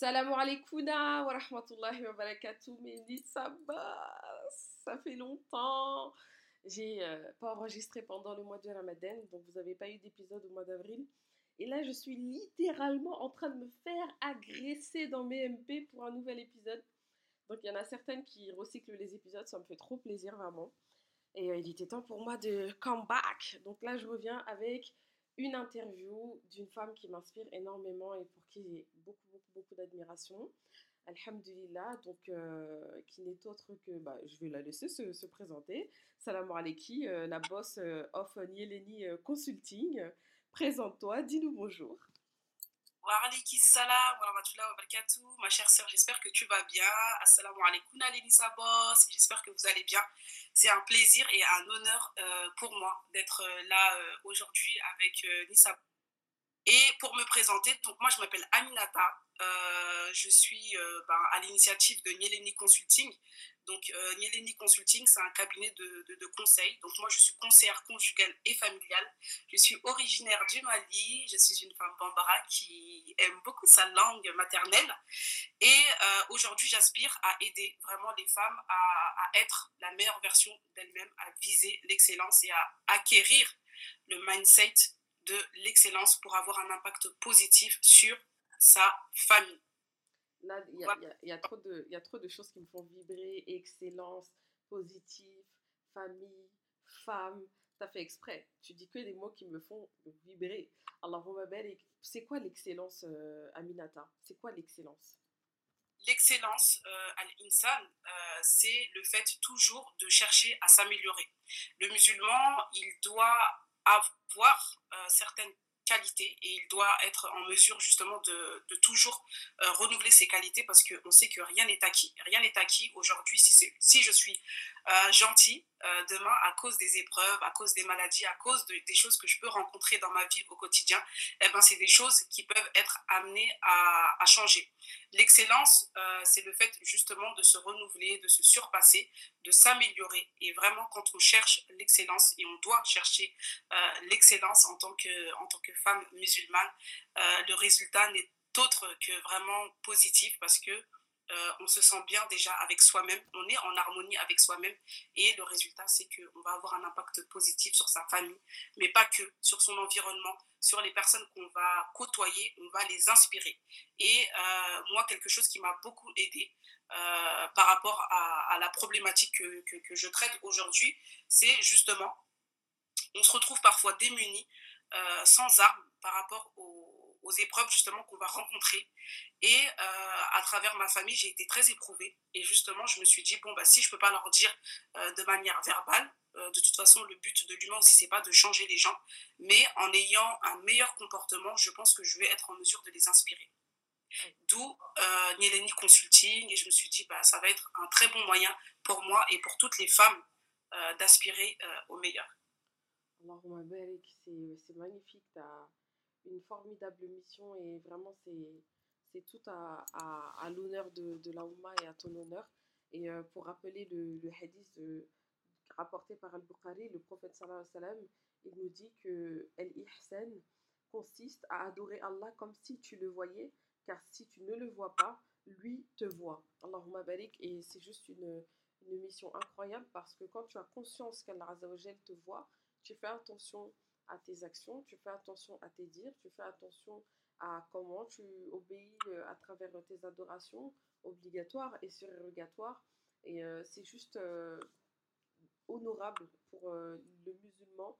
Salam alaikum wa rahmatullahi wa barakatuh. Mélie Sabas, ça fait longtemps. J'ai euh, pas enregistré pendant le mois de Ramadan, donc vous n'avez pas eu d'épisode au mois d'avril. Et là, je suis littéralement en train de me faire agresser dans mes MP pour un nouvel épisode. Donc il y en a certaines qui recyclent les épisodes, ça me fait trop plaisir vraiment. Et euh, il était temps pour moi de come back. Donc là, je reviens avec une interview d'une femme qui m'inspire énormément et pour qui j'ai beaucoup, beaucoup, beaucoup d'admiration. Alhamdulillah, donc euh, qui n'est autre que, bah, je vais la laisser se, se présenter. Salam alaikum, euh, la boss euh, of Nieleni Consulting. Présente-toi, dis-nous bonjour. Ma chère sœur, j'espère que tu vas bien. Assalamu alaikum, Alénissa Boss. J'espère que vous allez bien. C'est un plaisir et un honneur euh, pour moi d'être euh, là euh, aujourd'hui avec Nissa. Et pour me présenter, donc moi je m'appelle Aminata. je suis ben, à l'initiative de Nieleni Consulting. Donc, euh, Nieleni Consulting, c'est un cabinet de, de, conseil. Donc, moi, je suis conseillère conjugale et familiale. Je suis originaire du Mali. Je suis une femme bambara qui aime beaucoup sa langue maternelle. Et aujourd'hui, j'aspire à aider vraiment les femmes à, à être la meilleure version d'elles-mêmes, à viser l'excellence et à acquérir le mindset de l'excellence pour avoir un impact positif sur sa famille. Là, il y a, trop de, y a trop de choses qui me font vibrer. Excellence, positif, famille, femme. Tu as fait exprès. Tu dis que des mots qui me font vibrer. Alors, ma belle, c'est quoi l'excellence, euh, Aminata? C'est quoi l'excellence? L'excellence euh, à l'insan, euh, c'est le fait toujours de chercher à s'améliorer. Le musulman, il doit avoir certaines et il doit être en mesure justement de, toujours euh, renouveler ses qualités parce qu'on sait que rien n'est acquis. Rien n'est acquis aujourd'hui. Si, si je suis euh, gentil, euh, demain, à cause des épreuves, à cause des maladies, à cause des choses que je peux rencontrer dans ma vie au quotidien, eh ben, c'est des choses qui peuvent être amenées à, changer. L'excellence, euh, c'est le fait justement de se renouveler, de se surpasser, de s'améliorer. Et vraiment, quand on cherche l'excellence, et on doit chercher euh, l'excellence en, tant que, en tant que femme musulmane, le résultat n'est autre que vraiment positif parce que euh, on se sent bien déjà avec soi-même, on est en harmonie avec soi-même et le résultat c'est qu'on va avoir un impact positif sur sa famille, mais pas que, sur son environnement, sur les personnes qu'on va côtoyer, on va les inspirer. Et euh, moi, quelque chose qui m'a beaucoup aidé euh, par rapport à, la problématique que, je traite aujourd'hui, c'est justement, on se retrouve parfois démunis, sans armes par rapport aux aux épreuves justement qu'on va rencontrer. Et euh, à travers ma famille, j'ai été très éprouvée. Et justement, je me suis dit, bon, bah, si je ne peux pas leur dire euh, de manière verbale, euh, de toute façon, le but de l'humain aussi, c'est pas de changer les gens, mais en ayant un meilleur comportement, je pense que je vais être en mesure de les inspirer. D'où euh, Nieleni Consulting, et je me suis dit, bah, ça va être un très bon moyen pour moi et pour toutes les femmes d'aspirer au meilleur. C'est magnifique. As une formidable mission et vraiment c'est tout à, à, l'honneur de, de la Oumma et à ton honneur. Et euh, pour rappeler le, hadith de, rapporté par Al-Bukhari, le prophète sallallahu alayhi wa sallam, il nous dit que El-Ihsan consiste à adorer Allah comme si tu le voyais, car si tu ne le vois pas, lui te voit. Allahumma barik. Et c'est juste une, une mission incroyable parce que quand tu as conscience qu'Allah te voit, tu fais attention à tes actions, tu fais attention à tes dires, tu fais attention à comment tu obéis euh, à travers tes adorations obligatoires et surrogatoires. Et euh, c'est juste euh, honorable pour le musulman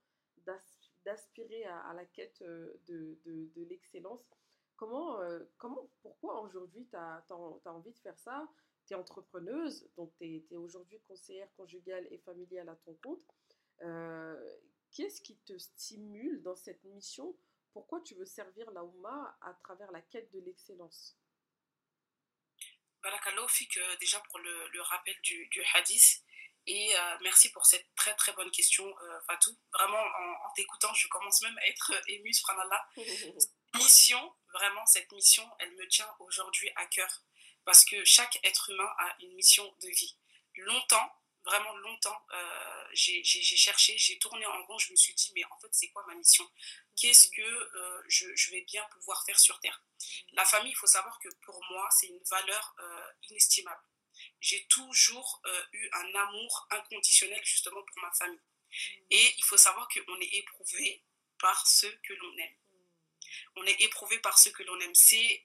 d'aspirer à, la quête de, l'excellence. Comment, comment, pourquoi aujourd'hui tu as, envie de faire ça? Tu es entrepreneuse, donc tu es aujourd'hui conseillère conjugale et familiale à ton compte qu'est-ce qui te stimule dans cette mission? Pourquoi tu veux servir la Oumma à travers la quête de l'excellence? Barakallahu que déjà pour le, rappel du, hadith. Et euh, merci pour cette très très bonne question, euh, Fatou. Vraiment, en, t'écoutant, je commence même à être émue, subhanallah. mission, vraiment, cette mission, elle me tient aujourd'hui à cœur. Parce que chaque être humain a une mission de vie. Longtemps, vraiment longtemps, euh, j'ai cherché, j'ai tourné en rond, je me suis dit, mais en fait, c'est quoi ma mission? Qu'est-ce que euh, je, vais bien pouvoir faire sur Terre? La famille, il faut savoir que pour moi, c'est une valeur euh, inestimable. J'ai toujours eu un amour inconditionnel justement pour ma famille. Et il faut savoir qu'on est éprouvé par ceux que l'on aime. On est éprouvé par ceux que l'on aime. C'est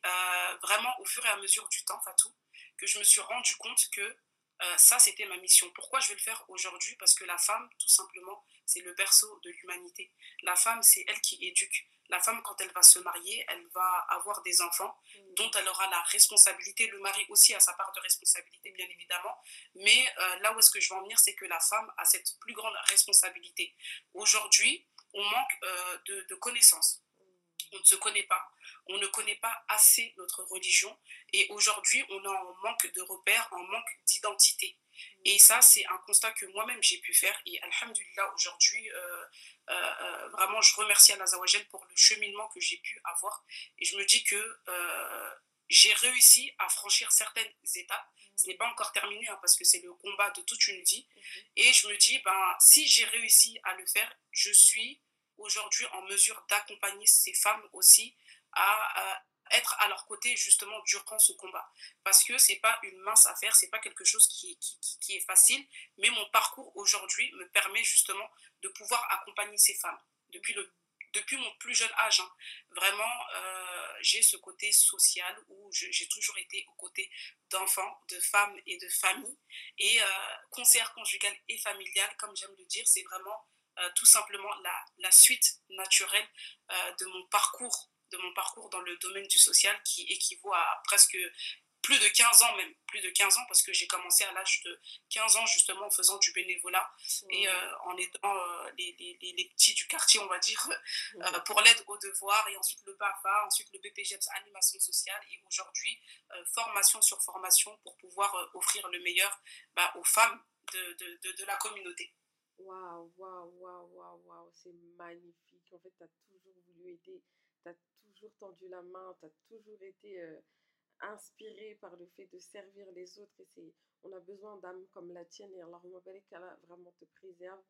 vraiment au fur et à mesure du temps, Fatou, que je me suis rendu compte que euh, ça, c'était ma mission. Pourquoi je vais le faire aujourd'hui? Parce que la femme, tout simplement, c'est le berceau de l'humanité. La femme, c'est elle qui éduque. La femme, quand elle va se marier, elle va avoir des enfants mmh. dont elle aura la responsabilité. Le mari aussi a sa part de responsabilité, bien évidemment. Mais euh, là où est-ce que je veux en venir, c'est que la femme a cette plus grande responsabilité. Aujourd'hui, on manque euh, de connaissances. On ne se connaît pas on ne connaît pas assez notre religion et aujourd'hui on est en manque de repères, en manque d'identité. Et ça, c'est un constat que moi-même j'ai pu faire. Et Alhamdulillah, aujourd'hui, euh, euh, euh, vraiment, je remercie Allah pour le cheminement que j'ai pu avoir. Et je me dis que j'ai réussi à franchir certaines étapes. Ce n'est pas encore terminé hein, parce que c'est le combat de toute une vie. Et je me dis, ben, si j'ai réussi à le faire, je suis aujourd'hui en mesure d'accompagner ces femmes aussi à, être à leur côté justement durant ce combat. Parce que c'est pas une mince affaire, c'est pas quelque chose qui, qui, est facile, mais mon parcours aujourd'hui me permet justement de pouvoir accompagner ces femmes depuis le depuis mon plus jeune âge. Hein. Vraiment, euh, j'ai ce côté social où j'ai toujours été aux côtés d'enfants, de femmes et de familles. Et euh, concert conjugal et familial, comme j'aime le dire, c'est vraiment euh, tout simplement la, la suite naturelle de mon parcours de mon parcours dans le domaine du social qui équivaut à presque plus de 15 ans même, plus de 15 ans parce que j'ai commencé à l'âge de 15 ans justement en faisant du bénévolat et euh, en aidant euh, les, les, les, petits du quartier on va dire euh, pour l'aide aux devoirs et ensuite le BAFA, ensuite le BPGEPS animation sociale et aujourd'hui formation sur formation pour pouvoir offrir le meilleur bah, aux femmes de, de, de, la communauté. Waouh, waouh, waouh, waouh, waouh, c'est magnifique. En fait, tu as toujours voulu aider tu as toujours tendu la main, tu as toujours été euh, inspiré par le fait de servir les autres. Et c'est, on a besoin d'âmes comme la tienne. Et alors, qu'Allah vraiment te préserve.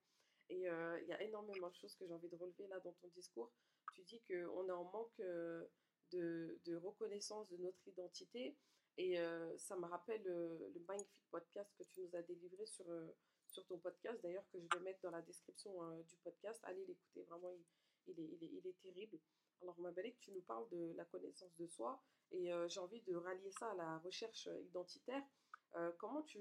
Et euh, il y a énormément de choses que j'ai envie de relever là dans ton discours. Tu dis qu'on est en manque euh, de, de, reconnaissance de notre identité. Et ça me rappelle le magnifique podcast que tu nous as délivré sur, sur ton podcast, d'ailleurs, que je vais mettre dans la description du podcast. Allez l'écouter, vraiment, il, est, il, est, il est terrible. Alors, Mabalik, tu nous parles de la connaissance de soi et euh, j'ai envie de rallier ça à la recherche identitaire. Euh, comment tu,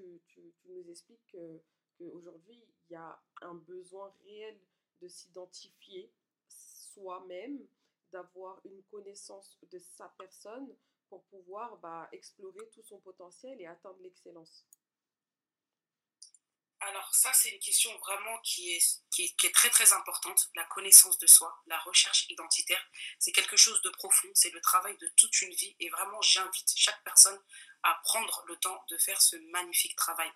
nous expliques qu'aujourd'hui, il y a un besoin réel de s'identifier soi-même, d'avoir une connaissance de sa personne pour pouvoir bah, explorer tout son potentiel et atteindre l'excellence? Alors ça, c'est une question vraiment qui est, qui est, très très importante, la connaissance de soi, la recherche identitaire. C'est quelque chose de profond, c'est le travail de toute une vie et vraiment j'invite chaque personne à prendre le temps de faire ce magnifique travail.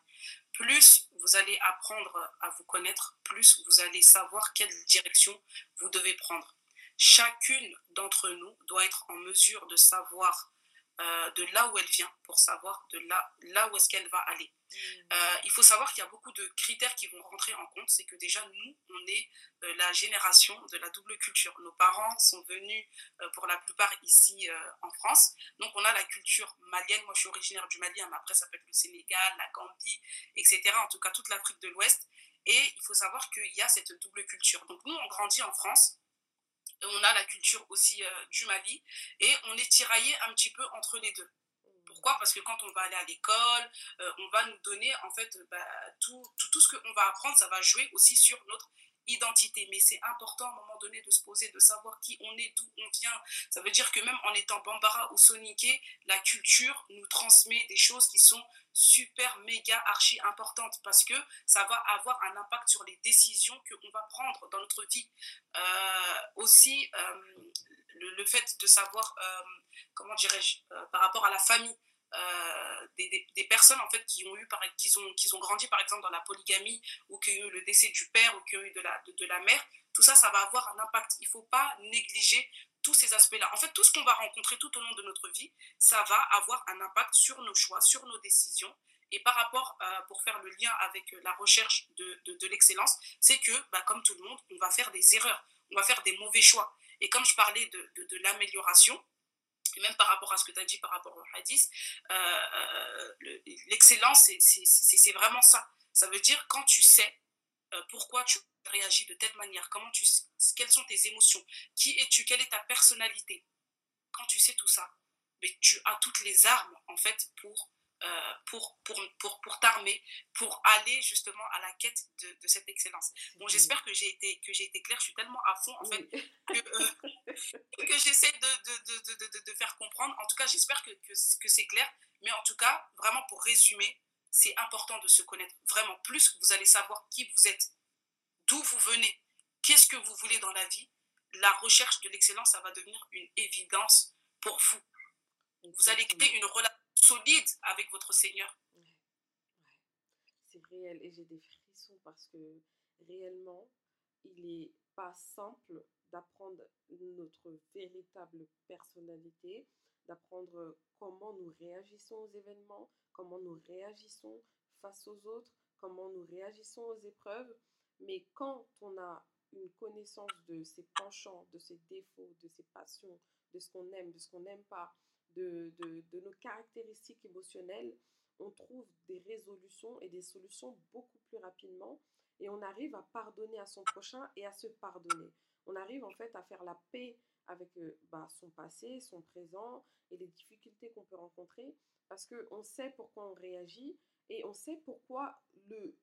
Plus vous allez apprendre à vous connaître, plus vous allez savoir quelle direction vous devez prendre. Chacune d'entre nous doit être en mesure de savoir euh, de là où elle vient pour savoir de là, là où est-ce qu'elle va aller. Mm. Euh, il faut savoir qu'il y a beaucoup de critères qui vont rentrer en compte. C'est que déjà, nous, on est euh, la génération de la double culture. Nos parents sont venus pour la plupart ici en France. Donc, on a la culture malienne. Moi, je suis originaire du Mali, hein, mais après, ça peut être le Sénégal, la Gambie, etc. En tout cas, toute l'Afrique de l'Ouest. Et il faut savoir qu'il y a cette double culture. Donc, nous, on grandit en France on a la culture aussi euh, du Mali, et on est tiraillé un petit peu entre les deux. Pourquoi? Parce que quand on va aller à l'école, euh, on va nous donner en fait bah, tout, tout, tout, ce qu'on va apprendre, ça va jouer aussi sur notre identité. Mais c'est important à un moment donné de se poser, de savoir qui on est, d'où on vient. Ça veut dire que même en étant bambara ou soniqué, la culture nous transmet des choses qui sont super, méga, archi importantes parce que ça va avoir un impact sur les décisions qu'on va prendre dans notre vie. Euh, aussi, euh, le, fait de savoir, euh, comment dirais-je, par rapport à la famille, euh, des, des, personnes en fait qui ont eu par, qui ont, qui ont grandi par exemple dans la polygamie ou qui ont eu le décès du père ou qui ont eu de la, de, la mère, tout ça, ça va avoir un impact. Il ne faut pas négliger tous ces aspects-là. En fait, tout ce qu'on va rencontrer tout au long de notre vie, ça va avoir un impact sur nos choix, sur nos décisions Et par rapport, pour faire le lien avec la recherche de, de, l'excellence, c'est que, bah, comme tout le monde, on va faire des erreurs, on va faire des mauvais choix. Et comme je parlais de, de l'amélioration, et même par rapport à ce que tu as dit par rapport au hadith, l'excellence, c'est vraiment ça. Ça veut dire quand tu sais pourquoi tu réagis de telle manière, comment tu, quelles sont tes émotions, qui es-tu, quelle est ta personnalité. Quand tu sais tout ça, mais tu as toutes les armes en fait pour euh, pour, pour, pour, pour t'armer, pour aller justement à la quête de, de cette excellence. Bon, j'espère que j'ai été, que j'ai été claire, je suis tellement à fond en fait que, euh, que j'essaie de, de, de, de, faire comprendre. En tout cas, j'espère que, que, que c'est clair, mais en tout cas, vraiment pour résumer, c'est important de se connaître. Vraiment, plus vous allez savoir qui vous êtes, d'où vous venez, qu'est-ce que vous voulez dans la vie, la recherche de l'excellence, ça va devenir une évidence pour vous. Vous allez créer une relation solide avec votre Seigneur. C'est réel et j'ai des frissons parce que réellement, il n'est pas simple d'apprendre notre véritable personnalité, d'apprendre comment nous réagissons aux événements, comment nous réagissons face aux autres, comment nous réagissons aux épreuves. Mais quand on a une connaissance de ses penchants, de ses défauts, de ses passions, de ce qu'on aime, de ce qu'on n'aime pas, de, de, nos caractéristiques émotionnelles, on trouve des résolutions et des solutions beaucoup plus rapidement et on arrive à pardonner à son prochain et à se pardonner. On arrive en fait à faire la paix avec euh, bah, son passé, son présent et les difficultés qu'on peut rencontrer parce qu'on sait pourquoi on réagit et on sait pourquoi le,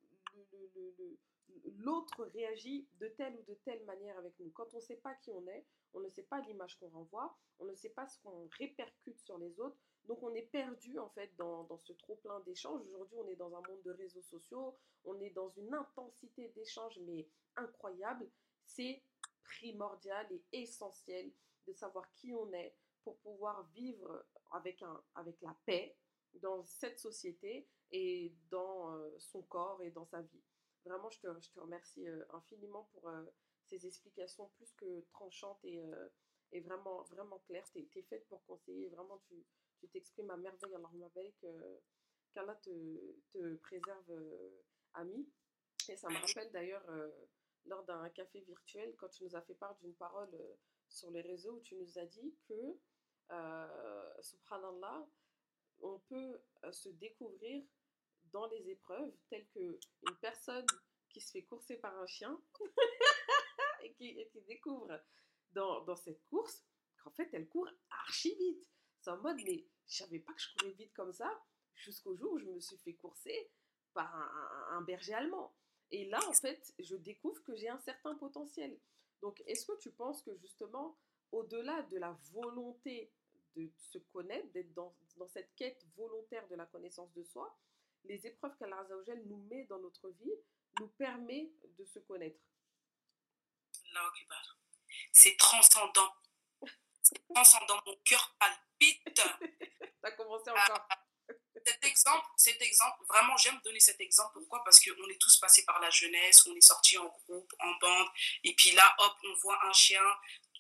l'autre réagit de telle ou de telle manière avec nous. Quand on ne sait pas qui on est, on ne sait pas l'image qu'on renvoie, on ne sait pas ce qu'on répercute sur les autres, donc on est perdu en fait dans, dans ce trop plein d'échanges. Aujourd'hui, on est dans un monde de réseaux sociaux, on est dans une intensité d'échanges mais incroyable. C'est primordial et essentiel de savoir qui on est pour pouvoir vivre avec, un, avec la paix dans cette société et dans euh, son corps et dans sa vie. Vraiment, je te, je te remercie euh, infiniment pour euh, ces explications plus que tranchantes et, et vraiment, vraiment claires. Tu es, faite pour conseiller. Vraiment, tu t'exprimes à merveille. Alors, que qu'Allah te, te préserve, ami. Et ça me rappelle d'ailleurs, lors d'un café virtuel, quand tu nous as fait part d'une parole sur les réseaux où tu nous as dit que, subhanallah, on peut se découvrir dans les épreuves, telles que une personne qui se fait courser par un chien et, qui, découvre dans, cette course qu'en fait elle court archi vite. C'est en mode, mais je savais pas que je courais vite comme ça jusqu'au jour où je me suis fait courser par un, berger allemand. Et là, en fait, je découvre que j'ai un certain potentiel. Donc, est-ce que tu penses que justement, au-delà de la volonté de se connaître, d'être dans, dans, cette quête volontaire de la connaissance de soi, les épreuves qu'Allah nous met dans notre vie nous permet de se connaître? C'est transcendant. C'est transcendant. Mon cœur palpite. Ça a commencé encore. Cet exemple, cet exemple, vraiment, j'aime donner cet exemple. Pourquoi? Parce qu'on est tous passés par la jeunesse, on est sortis en groupe, en bande, et puis là, hop, on voit un chien,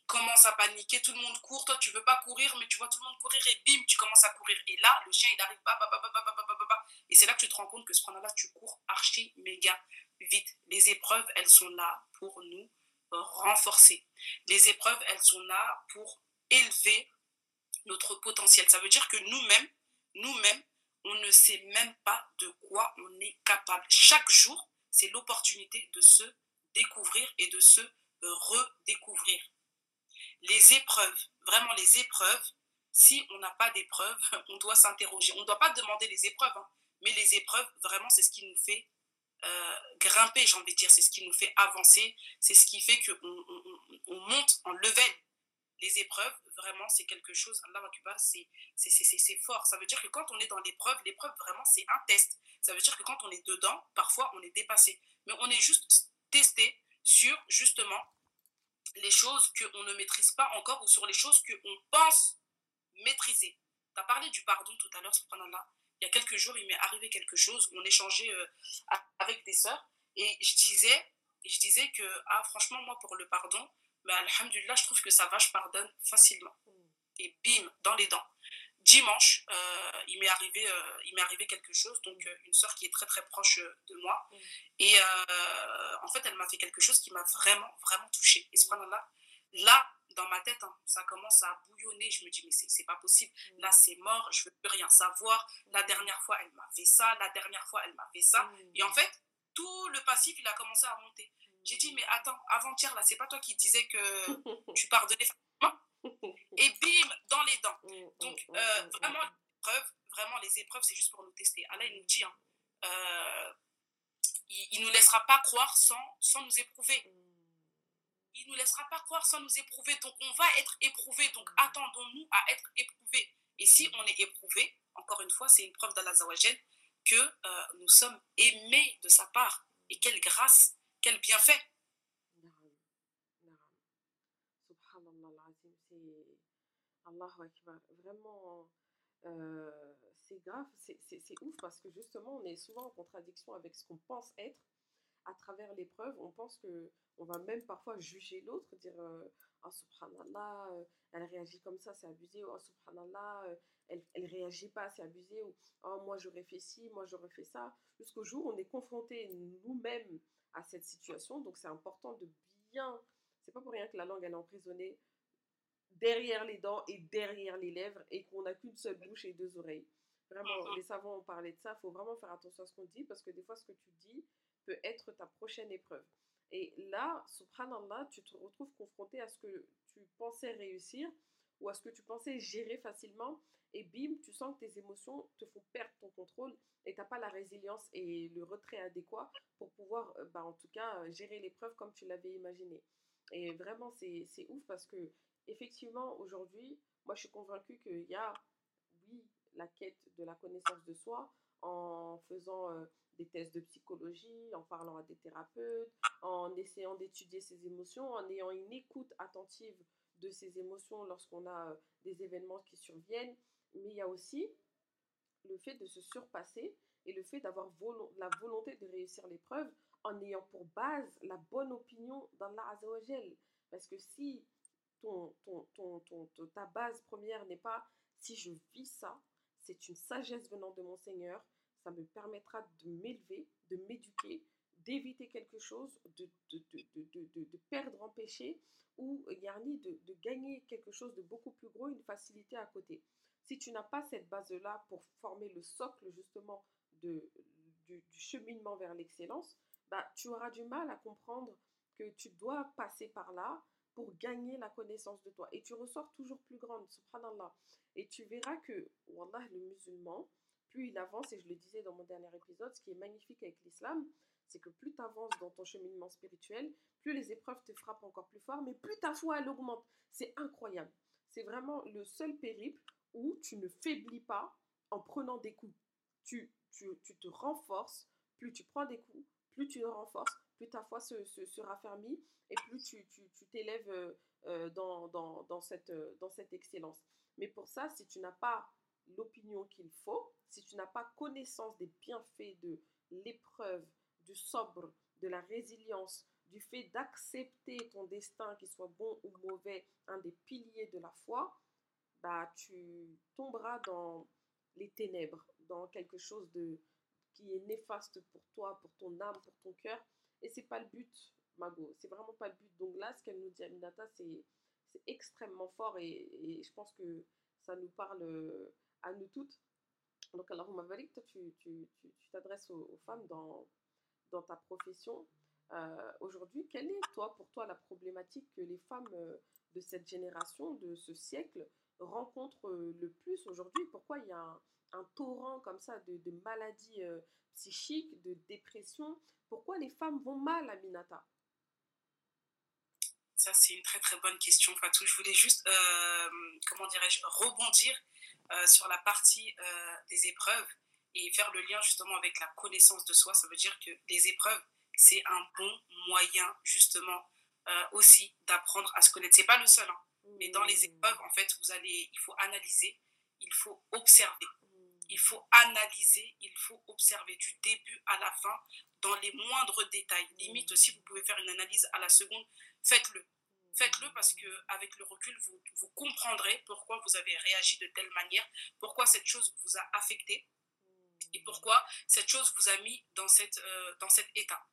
commence à paniquer, tout le monde court, toi tu veux pas courir, mais tu vois tout le monde courir et bim, tu commences à courir. Et là, le chien il arrive, bah, bah, bah, et c'est là que tu te rends compte que ce là tu cours archi méga vite. Les épreuves, elles sont là pour nous renforcer. Les épreuves, elles sont là pour élever notre potentiel. Ça veut dire que nous-mêmes, nous-mêmes, on ne sait même pas de quoi on est capable. Chaque jour, c'est l'opportunité de se découvrir et de se redécouvrir les épreuves, vraiment les épreuves, si on n'a pas d'épreuves, on doit s'interroger. On ne doit pas demander les épreuves, hein, mais les épreuves, vraiment, c'est ce qui nous fait euh, grimper, j'ai envie de dire, c'est ce qui nous fait avancer, c'est ce qui fait qu'on on, monte en level. Les épreuves, vraiment, c'est quelque chose, Allah c'est fort. Ça veut dire que quand on est dans l'épreuve, l'épreuve, vraiment, c'est un test. Ça veut dire que quand on est dedans, parfois, on est dépassé. Mais on est juste testé sur, justement, les choses qu'on ne maîtrise pas encore ou sur les choses qu'on pense maîtriser. Tu as parlé du pardon tout à l'heure, subhanallah. Il y a quelques jours, il m'est arrivé quelque chose. On échangeait euh, avec des sœurs et je disais, je disais que, ah, franchement, moi, pour le pardon, mais alhamdulillah, je trouve que ça va, je pardonne facilement. Et bim, dans les dents. dimanche, il m'est arrivé, il m'est arrivé quelque chose. Donc, une sœur qui est très très proche de moi. Et en fait, elle m'a fait quelque chose qui m'a vraiment vraiment touchée. Et là, là, dans ma tête, hein, ça commence à bouillonner. Je me dis, mais c'est pas possible. Là, c'est mort. Je veux plus rien savoir. La dernière fois, elle m'a fait ça. La dernière fois, elle m'a fait ça. Et en fait, tout le passif, il a commencé à monter. J'ai dit, mais attends, avant-hier, là, c'est pas toi qui disais que tu pardonnais facilement Et bim, dans les dents. Mm, mm, Donc, mm, euh, vraiment, les épreuves, vraiment, les épreuves, c'est juste pour nous tester. Allah, il nous dit, hein, euh, il ne nous laissera pas croire sans, sans nous éprouver. Il ne nous laissera pas croire sans nous éprouver. Donc, on va être éprouvé. Donc, attendons-nous à être éprouvé. Et si on est éprouvé, encore une fois, c'est une preuve d'Allah que euh, nous sommes aimés de sa part. Et quelle grâce, quel bienfait. Allahu Akbar. Vraiment, euh, c'est grave, c'est ouf parce que justement, on est souvent en contradiction avec ce qu'on pense être à travers l'épreuve. On pense que on va même parfois juger l'autre, dire oh subhanallah, elle réagit comme ça, c'est abusé, oh subhanallah, elle, elle réagit pas, c'est abusé, ou oh moi j'aurais fait ci, moi j'aurais fait ça. Jusqu'au jour où on est confronté nous-mêmes à cette situation, donc c'est important de bien. C'est pas pour rien que la langue elle est emprisonnée derrière les dents et derrière les lèvres et qu'on n'a qu'une seule bouche et deux oreilles. Vraiment, les savants ont parlé de ça. Il faut vraiment faire attention à ce qu'on dit parce que des fois, ce que tu dis peut être ta prochaine épreuve. Et là, subhanallah, tu te retrouves confronté à ce que tu pensais réussir ou à ce que tu pensais gérer facilement. Et bim, tu sens que tes émotions te font perdre ton contrôle et tu n'as pas la résilience et le retrait adéquat pour pouvoir, euh, bah, en tout cas, euh, gérer l'épreuve comme tu l'avais imaginé. Et vraiment, c'est ouf parce que, effectivement, aujourd'hui, moi, je suis convaincue qu'il y a, oui, la quête de la connaissance de soi en faisant euh, des tests de psychologie, en parlant à des thérapeutes, en essayant d'étudier ses émotions, en ayant une écoute attentive de ses émotions lorsqu'on a euh, des événements qui surviennent. Mais il y a aussi le fait de se surpasser et le fait d'avoir la volonté de réussir l'épreuve en ayant pour base la bonne opinion d'Allah Azzawajal. Parce que si ton, ton, ton, ta base première n'est pas si je vis ça, c'est une sagesse venant de mon Seigneur, ça me permettra de m'élever, de m'éduquer, d'éviter quelque chose, de, de, de, de, perdre en péché, ou Yarni, de, de gagner quelque chose de beaucoup plus gros, une facilité à côté. Si tu n'as pas cette base-là pour former le socle justement de, du, cheminement vers l'excellence, bah, tu auras du mal à comprendre que tu dois passer par là pour gagner la connaissance de toi. Et tu ressors toujours plus grande, subhanallah. Et tu verras que, wallah, le musulman, plus il avance, et je le disais dans mon dernier épisode, ce qui est magnifique avec l'islam, c'est que plus tu avances dans ton cheminement spirituel, plus les épreuves te frappent encore plus fort, mais plus ta foi, elle augmente. C'est incroyable. C'est vraiment le seul périple où tu ne faiblis pas en prenant des coups. Tu, tu, tu te renforces, plus tu prends des coups, plus tu te renforces, plus ta foi se, se, raffermit et plus tu t'élèves tu, euh, euh, dans, dans, dans, cette, euh, dans cette excellence. Mais pour ça, si tu n'as pas l'opinion qu'il faut, si tu n'as pas connaissance des bienfaits de l'épreuve, du sobre, de la résilience, du fait d'accepter ton destin, qu'il soit bon ou mauvais, un des piliers de la foi, bah, tu tomberas dans les ténèbres, dans quelque chose de, qui est néfaste pour toi, pour ton âme, pour ton cœur. Et c'est pas le but, Mago. C'est vraiment pas le but. Donc là, ce qu'elle nous dit, Aminata, c'est extrêmement fort et, je pense que ça nous parle à nous toutes. Donc, alors, Maverick, toi, tu t'adresses tu, tu, aux, aux, femmes dans, dans ta profession. Euh, Aujourd'hui, quelle est, toi, pour toi, la problématique que les femmes euh, de cette génération, de ce siècle, rencontrent euh, le plus aujourd'hui? Pourquoi il y a un, torrent comme ça de, maladies psychiques, de dépression? Pourquoi les femmes vont mal à Minata Ça, c'est une très très bonne question, Fatou. Je voulais juste, comment dirais-je, rebondir sur la partie des épreuves et faire le lien justement avec la connaissance de soi. Ça veut dire que les épreuves, c'est un bon moyen justement euh, aussi d'apprendre à se connaître. C'est pas le seul, hein. mais dans les épreuves, en fait, vous allez, il faut analyser, il faut observer. Il faut analyser, il faut observer du début à la fin, dans les moindres détails. Limite, si vous pouvez faire une analyse à la seconde, faites-le. Faites-le parce que avec le recul, vous, vous comprendrez pourquoi vous avez réagi de telle manière, pourquoi cette chose vous a affecté et pourquoi cette chose vous a mis dans, cette, euh, dans cet état?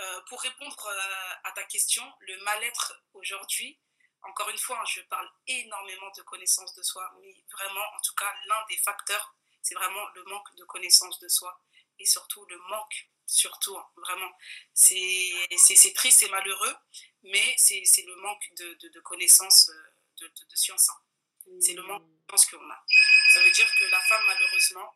Euh, pour répondre euh, à ta question, le mal-être aujourd'hui, encore une fois, hein, je parle énormément de connaissance de soi, mais vraiment, en tout cas, l'un des facteurs, c'est vraiment le manque de connaissance de soi et surtout le manque, surtout, hein, vraiment. C'est triste, c'est malheureux, mais c'est le manque de, de, de connaissance de, de, science. Hein. C'est le manque de science qu'on a. Ça veut dire que la femme, malheureusement,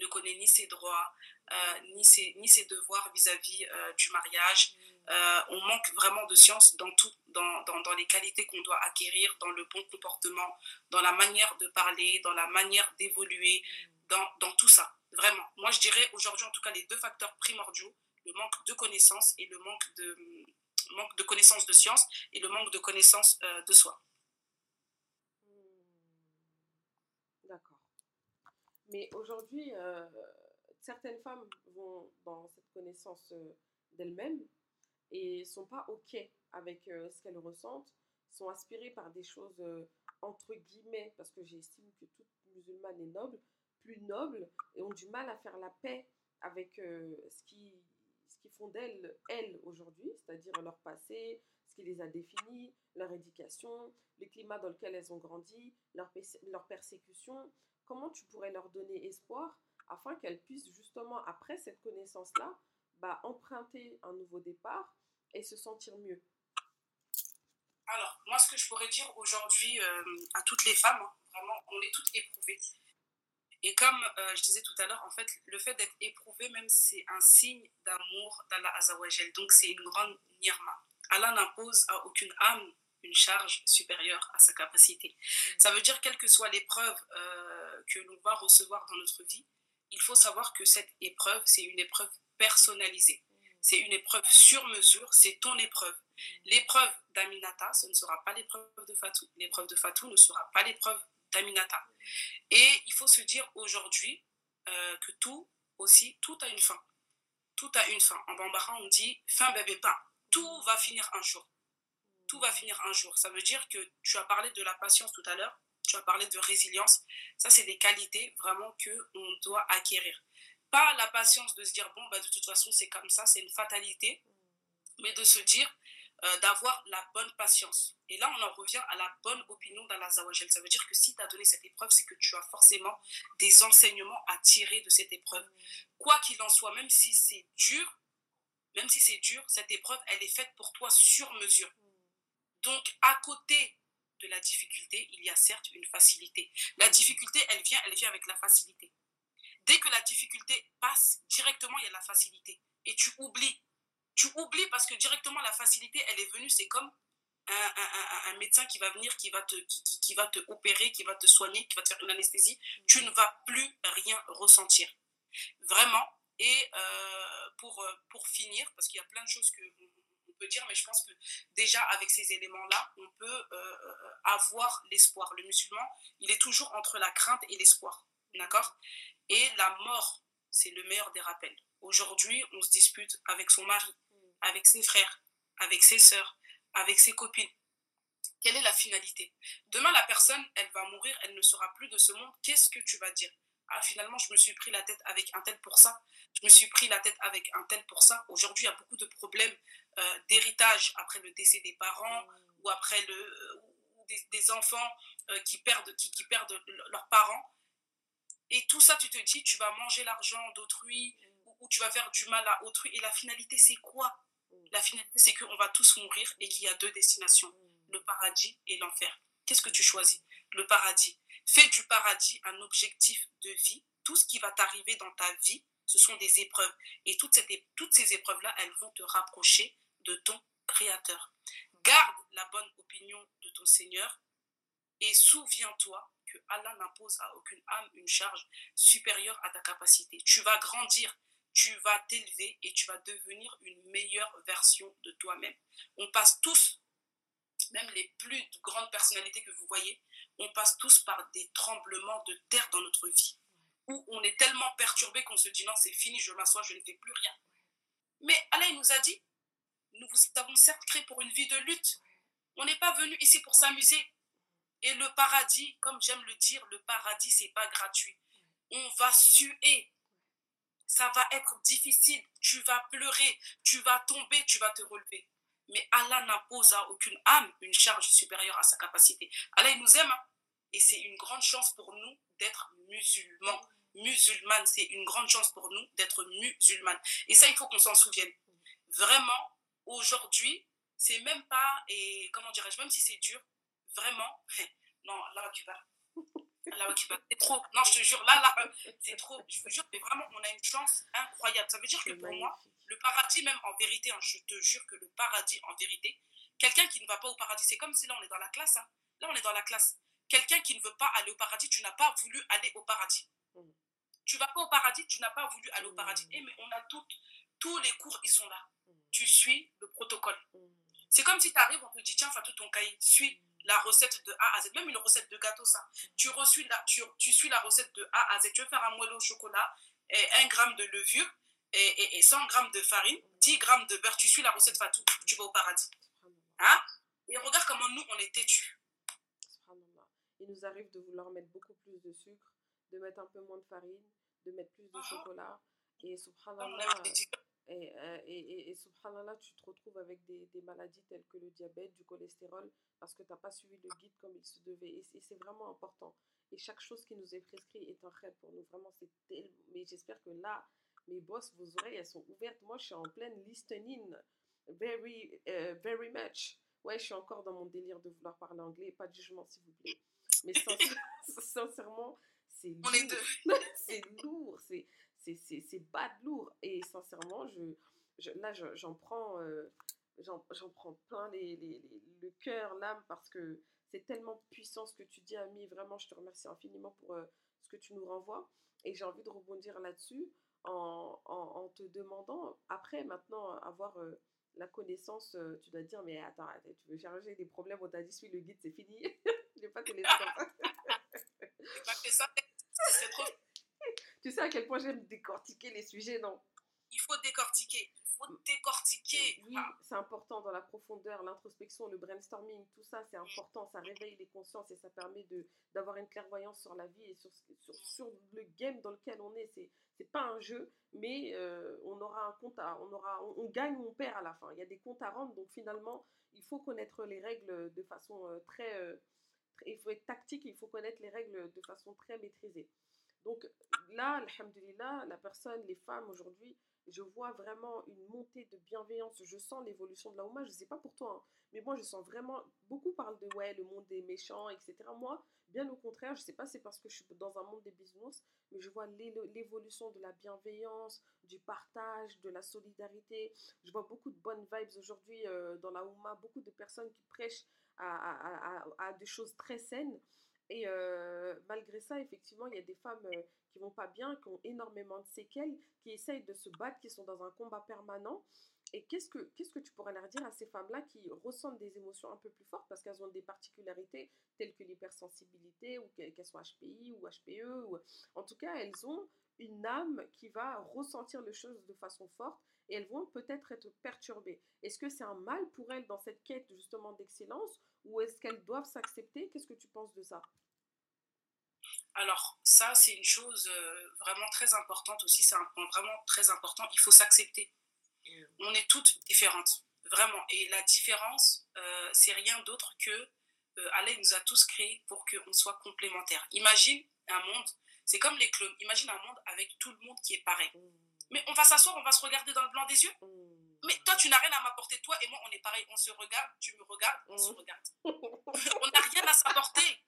ne connaît ni ses droits, euh, ni, ses, ni ses devoirs vis-à-vis euh, du mariage. Euh, on manque vraiment de science dans tout, dans, dans, dans les qualités qu'on doit acquérir, dans le bon comportement, dans la manière de parler, dans la manière d'évoluer, dans, dans tout ça. Vraiment. Moi, je dirais aujourd'hui, en tout cas, les deux facteurs primordiaux, le manque de connaissances et le manque de, manque de connaissances de science et le manque de connaissances de soi. Mais aujourd'hui, euh, certaines femmes vont dans cette connaissance euh, d'elles-mêmes et sont pas OK avec euh, ce qu'elles ressentent, sont aspirées par des choses entre guillemets, parce que j'estime que toute musulmane est noble, plus noble, et ont du mal à faire la paix avec ce qui, ce qui font d'elles, elles, aujourd'hui, c'est-à-dire leur passé, ce qui les a définies, leur éducation, le climat dans lequel elles ont grandi, leur, leur persécution comment tu pourrais leur donner espoir afin qu'elles puissent justement, après cette connaissance-là, bah, emprunter un nouveau départ et se sentir mieux Alors, moi, ce que je pourrais dire aujourd'hui euh, à toutes les femmes, hein, vraiment, on est toutes éprouvées. Et comme euh, je disais tout à l'heure, en fait, le fait d'être éprouvé, même, c'est un signe d'amour d'Allah Azawajel. Donc, c'est une grande nirma. Allah n'impose à aucune âme une charge supérieure à sa capacité. Mm. Ça veut dire, quelle que soit l'épreuve euh, que l'on va recevoir dans notre vie, il faut savoir que cette épreuve, c'est une épreuve personnalisée. C'est une épreuve sur mesure, c'est ton épreuve. L'épreuve d'Aminata, ce ne sera pas l'épreuve de Fatou. L'épreuve de Fatou ne sera pas l'épreuve d'Aminata. Et il faut se dire aujourd'hui euh, que tout aussi, tout a une fin. Tout a une fin. En bambara, on dit fin bébé pas. Tout va finir un jour tout va finir un jour. Ça veut dire que tu as parlé de la patience tout à l'heure, tu as parlé de résilience. Ça, c'est des qualités vraiment qu'on doit acquérir. Pas la patience de se dire, bon, bah, de toute façon, c'est comme ça, c'est une fatalité, mais de se dire, euh, d'avoir la bonne patience. Et là, on en revient à la bonne opinion d'Allah Zawajel. Ça veut dire que si tu as donné cette épreuve, c'est que tu as forcément des enseignements à tirer de cette épreuve. Quoi qu'il en soit, même si c'est dur, même si c'est dur, cette épreuve, elle est faite pour toi sur mesure. Donc, à côté de la difficulté, il y a certes une facilité. La difficulté, elle vient, elle vient avec la facilité. Dès que la difficulté passe, directement, il y a la facilité. Et tu oublies. Tu oublies parce que directement, la facilité, elle est venue, c'est comme un, médecin qui va venir, qui va, te, qui, va te opérer, qui va te soigner, qui va te faire une anesthésie. Tu ne vas plus rien ressentir. Vraiment. Et euh, pour, euh, pour finir, parce qu'il y a plein de choses que peut dire, mais je pense que déjà avec ces éléments-là, on peut euh, euh, avoir l'espoir. Le musulman, il est toujours entre la crainte et l'espoir. D'accord? Et la mort, c'est le meilleur des rappels. Aujourd'hui, on se dispute avec son mari, avec ses frères, avec ses sœurs, avec ses copines. Quelle est la finalité? Demain, la personne, elle va mourir, elle ne sera plus de ce monde. Qu'est-ce que tu vas dire? Ah, finalement, je me suis pris la tête avec un tel pour ça. Je me suis pris la tête avec un tel pour ça. Aujourd'hui, il y a beaucoup de problèmes euh, d'héritage après le décès des parents ou après le, euh, des, enfants euh, qui, perdent, qui, qui, perdent leurs parents. Et tout ça, tu te dis, tu vas manger l'argent d'autrui ou, tu vas faire du mal à autrui. Et la finalité, c'est quoi? La finalité, c'est qu'on va tous mourir et qu'il y a deux destinations, le paradis et l'enfer. Qu'est-ce que tu choisis? Le paradis. Fais du paradis un objectif de vie. Tout ce qui va t'arriver dans ta vie, ce sont des épreuves. Et toutes, ces épreuves-là, elles vont te rapprocher de ton Créateur. Garde la bonne opinion de ton Seigneur et souviens-toi que Allah n'impose à aucune âme une charge supérieure à ta capacité. Tu vas grandir, tu vas t'élever et tu vas devenir une meilleure version de toi-même. On passe tous, même les plus grandes personnalités que vous voyez, on passe tous par des tremblements de terre dans notre vie, où on est tellement perturbé qu'on se dit non, c'est fini, je m'assois, je ne fais plus rien. Mais Allah nous a dit, nous vous avons certes créé pour une vie de lutte. On n'est pas venu ici pour s'amuser. Et le paradis, comme j'aime le dire, le paradis, c'est pas gratuit. On va suer. Ça va être difficile. Tu vas pleurer, tu vas tomber, tu vas te relever. Mais Allah n'impose à aucune âme une charge supérieure à sa capacité. Allah, il nous aime. Hein. Et c'est une grande chance pour nous d'être musulmans. Musulmanes, c'est une grande chance pour nous d'être musulmanes. Et ça, il faut qu'on s'en souvienne. Vraiment, aujourd'hui, c'est même pas, et comment dirais-je, même si c'est dur, vraiment, non, là, tu parles. Là. C'est trop. Non, je te jure, là, là, c'est trop. Je te jure, mais vraiment, on a une chance incroyable. Ça veut dire que pour moi, le paradis, même en vérité, hein, je te jure que le paradis, en vérité, quelqu'un qui ne va pas au paradis, c'est comme si là, on est dans la classe. Hein. Là, on est dans la classe. Quelqu'un qui ne veut pas aller au paradis, tu n'as pas voulu aller au paradis. Mm. Tu vas pas au paradis, tu n'as pas voulu aller au paradis. Mm. Et eh, mais on a toutes, tous les cours, ils sont là. Mm. Tu suis le protocole. C'est comme si tu arrives, on te dit, tiens, tout ton cahier, suis la recette de A à Z, même une recette de gâteau, ça. Tu, reçus la, tu, tu suis la recette de A à Z. Tu veux faire un moelleux au chocolat, et 1 gramme de levure et, et, 100 grammes de farine, 10 grammes de beurre. Tu suis la recette Fatou, tu vas au paradis. Hein? Et regarde comment nous, on est têtus. Il nous arrive de vouloir mettre beaucoup plus de sucre, de mettre un peu moins de farine, de mettre plus de ah. chocolat. Et subhanallah, et, euh, et, et, et, subhanallah, tu te retrouves avec des, des, maladies telles que le diabète, du cholestérol, parce que tu n'as pas suivi le guide comme il se devait. Et, c'est vraiment important. Et chaque chose qui nous est prescrite est un rêve pour nous. Vraiment, c'est tellement. Mais j'espère que là, mes boss, vos oreilles, elles sont ouvertes. Moi, je suis en pleine listening. Very, uh, very much. Ouais, je suis encore dans mon délire de vouloir parler anglais. Pas de jugement, s'il vous plaît. Mais sincèrement, c'est lourd. c'est lourd. C'est c'est bad lourd. Et sincèrement, je, là, j'en prends, euh, j'en prends plein les, les, le cœur, l'âme, parce que c'est tellement puissant ce que tu dis, Ami. Vraiment, je te remercie infiniment pour euh, ce que tu nous renvoies. Et j'ai envie de rebondir là-dessus en, en, te demandant, après, maintenant, avoir euh, la connaissance, tu dois dire, mais attends, tu veux charger des problèmes, on t'a dit, suis le guide, c'est fini. Je n'ai pas te laisser ça. trop tu sais à quel point j'aime décortiquer les sujets, non? Il faut décortiquer. Faut décortiquer. Oui, c'est important dans la profondeur, l'introspection, le brainstorming, tout ça, c'est important. Ça réveille les consciences et ça permet d'avoir une clairvoyance sur la vie et sur, sur, sur, le game dans lequel on est. C'est c'est pas un jeu, mais euh, on aura un compte à, on aura, on, gagne ou on perd à la fin. Il y a des comptes à rendre, donc finalement, il faut connaître les règles de façon euh, très, euh, très, il faut être tactique, il faut connaître les règles de façon très maîtrisée. Donc là, alhamdulillah, la personne, les femmes aujourd'hui, je vois vraiment une montée de bienveillance. Je sens l'évolution de la Ouma. Je ne sais pas pour toi, hein, mais moi, je sens vraiment. Beaucoup parlent de ouais, le monde des méchants, etc. Moi, bien au contraire, je ne sais pas, c'est parce que je suis dans un monde des business, mais je vois l'évolution de la bienveillance, du partage, de la solidarité. Je vois beaucoup de bonnes vibes aujourd'hui euh, dans la Ouma, beaucoup de personnes qui prêchent à, à des choses très saines. Et euh, malgré ça, effectivement, il y a des femmes qui euh, qui vont pas bien, qui ont énormément de séquelles, qui essayent de se battre, qui sont dans un combat permanent. Et qu'est-ce que, qu'est-ce que tu pourrais leur dire à ces femmes-là qui ressentent des émotions un peu plus fortes parce qu'elles ont des particularités telles que l'hypersensibilité ou qu'elles soient HPI ou HPE ou... En tout cas, elles ont une âme qui va ressentir les choses de façon forte et elles vont peut-être être perturbées. Est-ce que c'est un mal pour elles dans cette quête justement d'excellence ou est-ce qu'elles doivent s'accepter? Qu'est-ce que tu penses de ça? Alors, ça, c'est une chose euh, vraiment très importante aussi, c'est un point vraiment très important, il faut s'accepter. Mm. On est toutes différentes, vraiment. Et la différence, euh, c'est rien d'autre que euh, Allah nous a tous créés pour qu'on soit complémentaires. Imagine un monde, c'est comme les clones, imagine un monde avec tout le monde qui est pareil. Mais on va s'asseoir, on va se regarder dans le blanc des yeux. Mm. Mais toi, tu n'as rien à m'apporter. Toi et moi, on est pareil. On se regarde, tu me regardes, on se regarde. on n'a rien à s'apporter.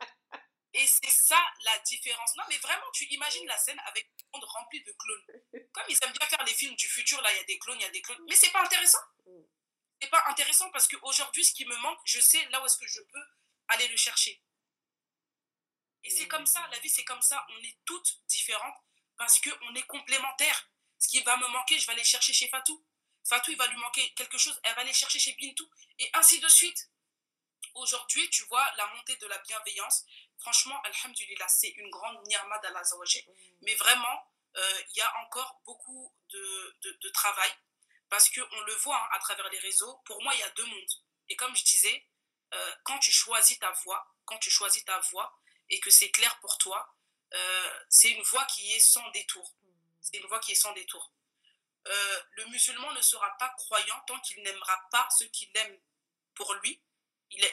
Et c'est ça la différence. Non, mais vraiment, tu imagines la scène avec un monde rempli de clones. Comme ils aiment bien faire les films du futur, là, il y a des clones, il y a des clones. Mais c'est pas intéressant. C'est pas intéressant parce qu'aujourd'hui, ce qui me manque, je sais là où est-ce que je peux aller le chercher. Et c'est comme ça, la vie, c'est comme ça. On est toutes différentes parce qu'on est complémentaires. Ce qui va me manquer, je vais aller chercher chez Fatou. Fatou, il va lui manquer quelque chose, elle va aller chercher chez Bintou. Et ainsi de suite. Aujourd'hui, tu vois la montée de la bienveillance. Franchement, Alhamdulillah, c'est une grande ni'ma d'Allah mm. Mais vraiment, euh, il y a encore beaucoup de, de, travail parce qu'on le voit hein, à travers les réseaux. Pour moi, il y a deux mondes. Et comme je disais, euh, quand tu choisis ta voie, quand tu choisis ta voie et que c'est clair pour toi, euh, c'est une voie qui est sans détour. C'est une voie qui est sans détour. Euh, le musulman ne sera pas croyant tant qu'il n'aimera pas ce qu'il aime pour lui, il,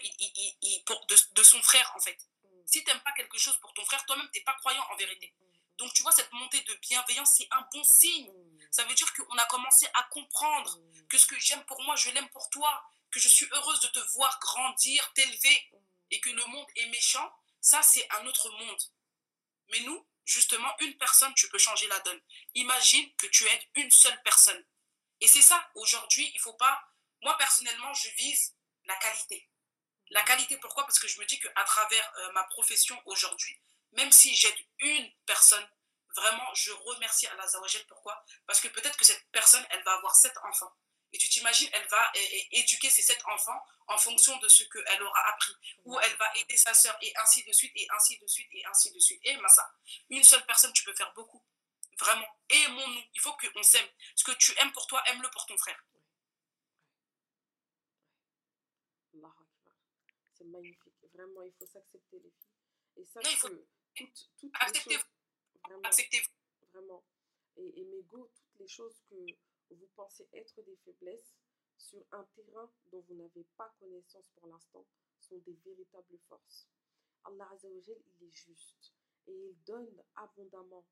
il, pour, de, son frère en fait. Si tu n'aimes pas quelque chose pour ton frère, toi-même, tu n'es pas croyant en vérité. Donc, tu vois, cette montée de bienveillance, c'est un bon signe. Ça veut dire qu'on a commencé à comprendre que ce que j'aime pour moi, je l'aime pour toi, que je suis heureuse de te voir grandir, t'élever, et que le monde est méchant. Ça, c'est un autre monde. Mais nous, justement, une personne, tu peux changer la donne. Imagine que tu aides une seule personne. Et c'est ça, aujourd'hui, il faut pas. Moi, personnellement, je vise la qualité. La qualité, pourquoi? Parce que je me dis qu'à travers euh, ma profession aujourd'hui, même si j'aide une personne, vraiment, je remercie Allah Zawajel. Pourquoi? Parce que peut-être que cette personne, elle va avoir sept enfants. Et tu t'imagines, elle va éduquer ses sept enfants en fonction de ce qu'elle aura appris. Ou elle va aider sa sœur, et ainsi de suite, et ainsi de suite, et ainsi de suite. Et Massa, une seule personne, tu peux faire beaucoup. Vraiment. Aimons-nous. Il faut qu'on s'aime. Ce que tu aimes pour toi, aime-le pour ton frère. C'est magnifique. Vraiment, il faut s'accepter, les filles. Et ça, il faut... acceptez-vous. Acceptez-vous. Vraiment. Et, et mes go, toutes les choses que vous pensez être des faiblesses sur un terrain dont vous n'avez pas connaissance pour l'instant sont des véritables forces. Allah Azzawajal, il est juste et il donne abondamment.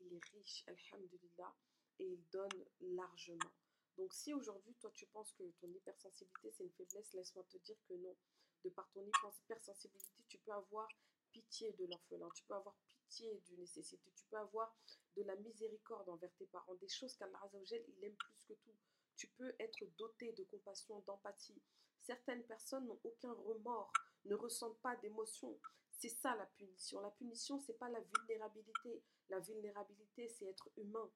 Il est riche, alhamdulillah, et il donne largement. Donc si aujourd'hui, toi, tu penses que ton hypersensibilité, c'est une faiblesse, laisse-moi te dire que non. De par ton hypersensibilité, tu peux avoir pitié de l'orphelin, tu peux avoir pitié du nécessité, tu peux avoir de la miséricorde envers tes parents, des choses qu'Allah il aime plus que tout. Tu peux être doté de compassion, d'empathie. Certaines personnes n'ont aucun remords, ne ressentent pas d'émotion. C'est ça la punition. La punition, c'est pas la vulnérabilité. La vulnérabilité, c'est être humain.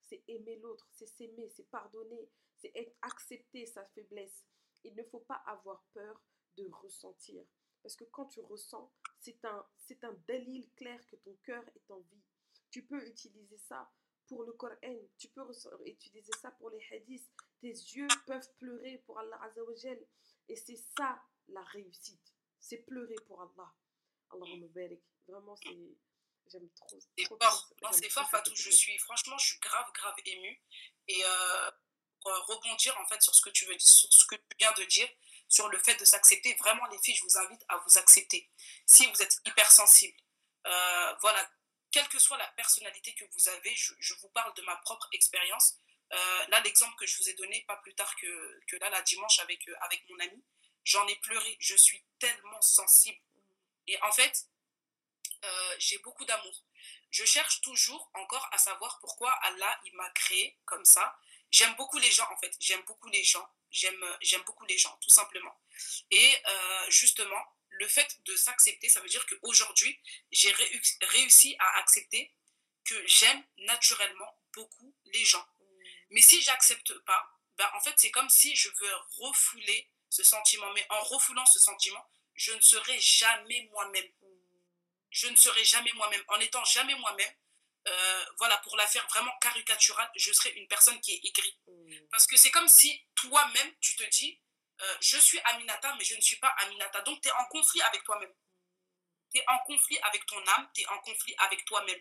C'est aimer l'autre, c'est s'aimer, c'est pardonner, c'est accepter sa faiblesse. Il ne faut pas avoir peur de ressentir. Parce que quand tu ressens, c'est un, c'est un délit clair que ton cœur est en vie. Tu peux utiliser ça pour le Coran, tu peux utiliser ça pour les hadiths. Tes yeux peuvent pleurer pour Allah Azzawajal. Et c'est ça la réussite. C'est pleurer pour Allah. Allahumma barik. Vraiment, c'est. J'aime trop. C'est fort. C'est fort, Fatou. Je suis, franchement, je suis grave, grave émue. Et euh, pour rebondir, en fait, sur ce que tu veux, sur ce que tu viens de dire, sur le fait de s'accepter, vraiment, les filles, je vous invite à vous accepter. Si vous êtes hypersensible, euh, voilà, quelle que soit la personnalité que vous avez, je, vous parle de ma propre expérience. Euh, là, l'exemple que je vous ai donné, pas plus tard que, que là, la dimanche, avec, euh, avec mon ami, j'en ai pleuré. Je suis tellement sensible. Et en fait, j'ai beaucoup d'amour. Je cherche toujours encore à savoir pourquoi Allah, il m'a créé comme ça. J'aime beaucoup les gens, en fait. J'aime beaucoup les gens. J'aime, j'aime beaucoup les gens, tout simplement. Et justement, le fait de s'accepter, ça veut dire qu'aujourd'hui, j'ai réussi à accepter que j'aime naturellement beaucoup les gens. Mais si j'accepte pas, ben en fait, c'est comme si je veux refouler ce sentiment. Mais en refoulant ce sentiment, je ne serai jamais moi-même. Je ne serai jamais moi-même. En étant jamais moi-même, euh, voilà, pour la faire vraiment caricaturale, je serai une personne qui est aigrie. Parce que c'est comme si toi-même, tu te dis, euh, je suis Aminata, mais je ne suis pas Aminata. Donc, tu es en conflit avec toi-même. Tu es en conflit avec ton âme, tu es en conflit avec toi-même.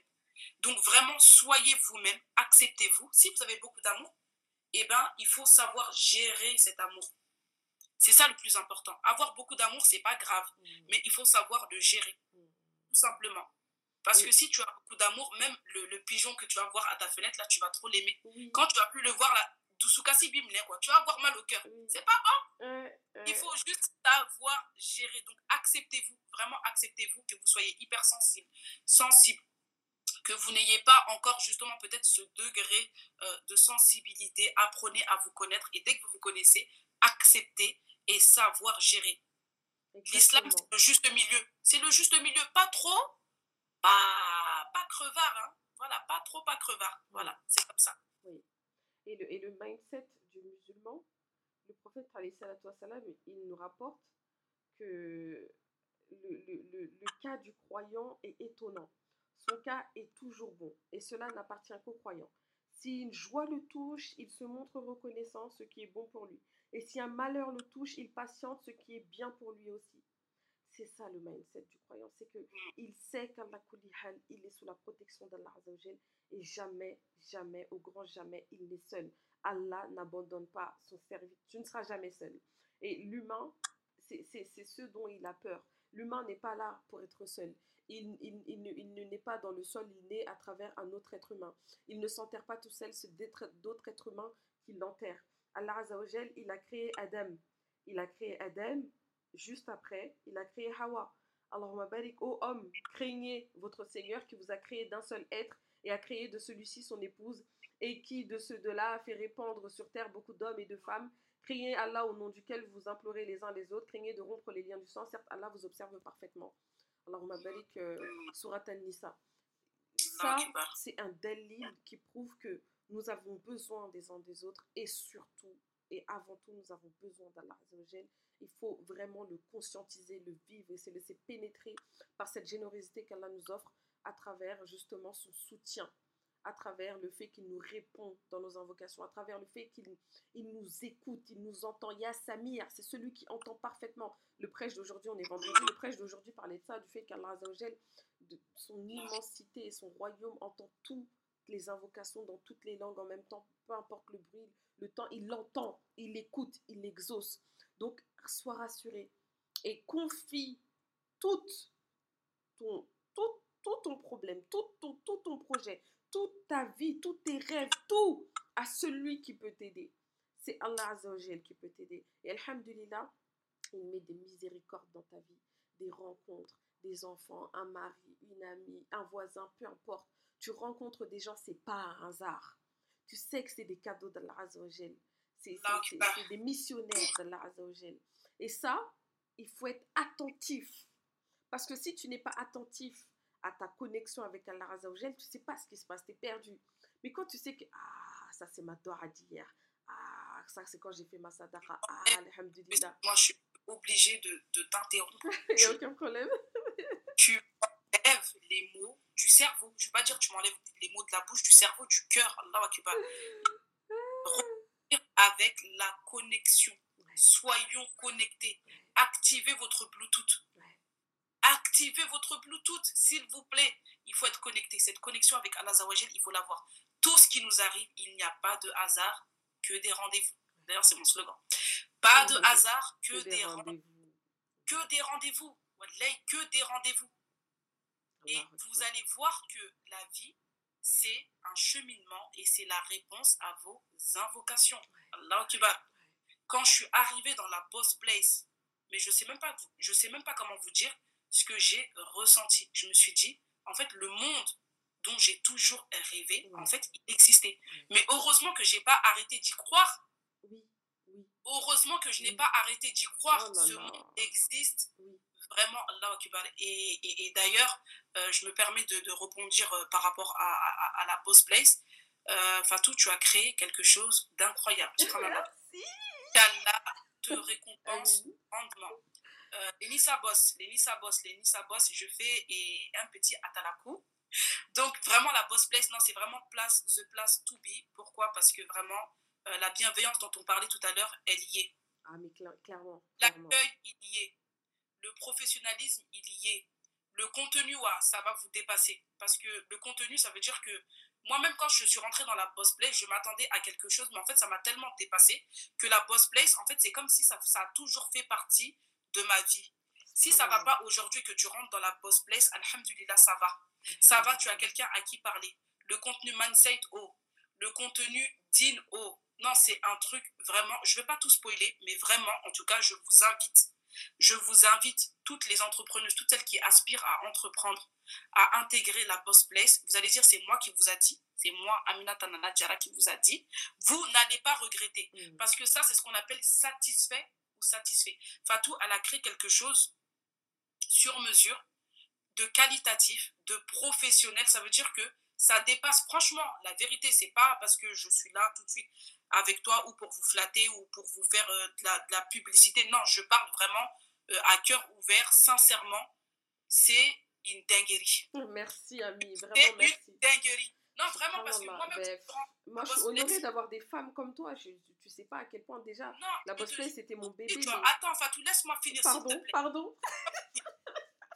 Donc, vraiment, soyez vous-même, acceptez-vous. Si vous avez beaucoup d'amour, eh ben, il faut savoir gérer cet amour. C'est ça le plus important. Avoir beaucoup d'amour, c'est pas grave, mm. mais il faut savoir le gérer, tout simplement. Parce que si tu as beaucoup d'amour, même le, pigeon que tu vas voir à ta fenêtre, là, tu vas trop l'aimer. Quand tu vas plus le voir, là, quoi. Tu vas avoir mal au cœur. C'est pas bon. Il faut juste savoir gérer. Donc, acceptez-vous, vraiment acceptez-vous que vous soyez hypersensible, sensible, que vous n'ayez pas encore justement peut-être ce degré euh, de sensibilité. Apprenez à vous connaître et dès que vous vous connaissez, acceptez et savoir gérer. L'islam, c'est le juste milieu. C'est le juste milieu. Pas trop, pas, pas crevard. Hein. Voilà, pas trop, pas crevard. Voilà, c'est comme ça. Et le, et le mindset du musulman, le prophète, salam, il nous rapporte que le, le, cas du croyant est étonnant. Son cas est toujours bon, et cela n'appartient qu'au croyant. Si une joie le touche, il se montre reconnaissant, ce qui est bon pour lui. Et si un malheur le touche, il patiente ce qui est bien pour lui aussi. C'est ça le mindset du croyant, c'est qu'il sait qu'Allah il est sous la protection d'Allah et jamais, jamais, au grand jamais, il n'est seul. Allah n'abandonne pas son service. Tu ne seras jamais seul. Et l'humain, c'est ce dont il a peur. L'humain n'est pas là pour être seul. Il, il, il, n'est pas dans le sol, il naît à travers un autre être humain. Il ne s'enterre pas tout seul, c'est d'autres êtres humains qui l'enterrent. Allah Azzawajal, il a créé Adam. Il a créé Adam, juste après, il a créé Hawa. Allahumma barik, ô homme, craignez votre Seigneur qui vous a créé d'un seul être et a créé de celui-ci son épouse et qui de ce deux-là a fait répandre sur terre beaucoup d'hommes et de femmes. Craignez Allah au nom duquel vous implorez les uns les autres. Craignez de rompre les liens du sang. Certes, Allah vous observe parfaitement. Allahumma barik, euh, surat an-Nisa. Ça, c'est un dalil qui prouve que nous avons besoin des uns des autres et surtout, et avant tout, nous avons besoin d'Allah Il faut vraiment le conscientiser, le vivre et se laisser pénétrer par cette générosité qu'Allah nous offre à travers justement son soutien, à travers le fait qu'il nous répond dans nos invocations, à travers le fait qu'il il nous écoute, il nous entend. Il y a Samir, c'est celui qui entend parfaitement. Le prêche d'aujourd'hui, on est vendredi, le prêche d'aujourd'hui parlait de ça, du fait qu'Allah de son immensité et son royaume entend toutes les invocations dans toutes les langues en même temps, peu importe le bruit, le temps, il l'entend, il l'écoute, il l'exauce. Donc, sois rassuré et confie tout ton, problème, tout ton, tout ton projet, toute ta vie, tous tes rêves, tout à celui qui peut t'aider. C'est Allah Azzawajal qui peut t'aider. Et Alhamdulillah, il met des miséricordes dans ta vie, des rencontres, des enfants, un mari, une amie, un voisin, peu importe. Tu rencontres des gens, c'est pas un hasard. Tu sais que c'est des cadeaux d'Allah Azzawajal. C'est des missionnaires d'Allah Azzawajal. Et ça, il faut être attentif. Parce que si tu n'es pas attentif à ta connexion avec Allah Azzawajal, tu sais pas ce qui se passe, tu es perdu. Mais quand tu sais que, ah, ça c'est ma doha d'hier, ah, ça c'est quand j'ai fait ma sadaqa, ah, alhamdulillah. Moi, je suis obligée de, de t'interrompre. Il n'y a aucun problème. tu les mots du cerveau. Je ne vais pas dire tu m'enlèves les mots de la bouche, du cerveau, du cœur. Allah Akbar. avec la connexion. Soyons connectés. Activez votre Bluetooth. Activez votre Bluetooth, s'il vous plaît. Il faut être connecté. Cette connexion avec Allah Zawajel, il faut l'avoir. Tout ce qui nous arrive, il n'y a pas de hasard que des rendez-vous. D'ailleurs, c'est mon slogan. Pas de hasard que, des rendez-vous. Que des rendez-vous. Que des rendez-vous. Et vous allez voir que la vie, c'est un cheminement et c'est la réponse à vos invocations. Allah Quand je suis arrivée dans la boss place, mais je sais même pas, je sais même pas comment vous dire ce que j'ai ressenti. Je me suis dit, en fait, le monde dont j'ai toujours rêvé, en fait, il existait. Mais heureusement que j'ai pas arrêté d'y croire. Heureusement que je n'ai pas arrêté d'y croire. Oh ce monde existe. Vraiment, Allah Et, et, et d'ailleurs, euh, je me permets de, de rebondir euh, par rapport à, à, la Boss Place. Euh, Fatou, tu as créé quelque chose d'incroyable. Merci. Allah te récompense grandement. Les Nissa Boss, les Nissa Boss, les Nissa Boss, je fais et un petit atalakou. Donc vraiment la Boss Place, non, c'est vraiment place, the place to be. Pourquoi? Parce que vraiment la bienveillance dont on parlait tout à l'heure, elle y est. Ah mais clairement. L'accueil, il y est. Le professionnalisme, il y est le contenu, ça va vous dépasser. Parce que le contenu, ça veut dire que moi-même, quand je suis rentrée dans la Boss Place, je m'attendais à quelque chose, mais en fait, ça m'a tellement dépassé que la Boss Place, en fait, c'est comme si ça, ça a toujours fait partie de ma vie. Si ça va pas aujourd'hui que tu rentres dans la Boss Place, Alhamdulillah, ça va. Ça va, tu as quelqu'un à qui parler. Le contenu mindset haut. Le contenu din haut. Non, c'est un truc vraiment, je vais pas tout spoiler, mais vraiment, en tout cas, je vous invite je vous invite, toutes les entrepreneuses, toutes celles qui aspirent à entreprendre, à intégrer la Boss Place. Vous allez dire, c'est moi qui vous a dit, c'est moi, Amina Tanana Djara, qui vous a dit. Vous n'allez pas regretter. Mm. Parce que ça, c'est ce qu'on appelle satisfait ou satisfait. Fatou, elle a créé quelque chose sur mesure, de qualitatif, de professionnel. Ça veut dire que ça dépasse, franchement, la vérité, c'est pas parce que je suis là tout de suite avec toi ou pour vous flatter ou pour vous faire euh, de, la, publicité. Non, je parle vraiment euh, à cœur ouvert, sincèrement. C'est une dinguerie. Merci, Ami. Vraiment, merci. une dinguerie. Non, vraiment, parce parce que moi-même, moi, je suis honorée d'avoir des femmes comme toi. Je, tu sais pas à quel point déjà. Non, la boss c'était mon bébé. Mais... Attends, Fatou, laisse-moi finir. Pardon, te plaît. pardon. je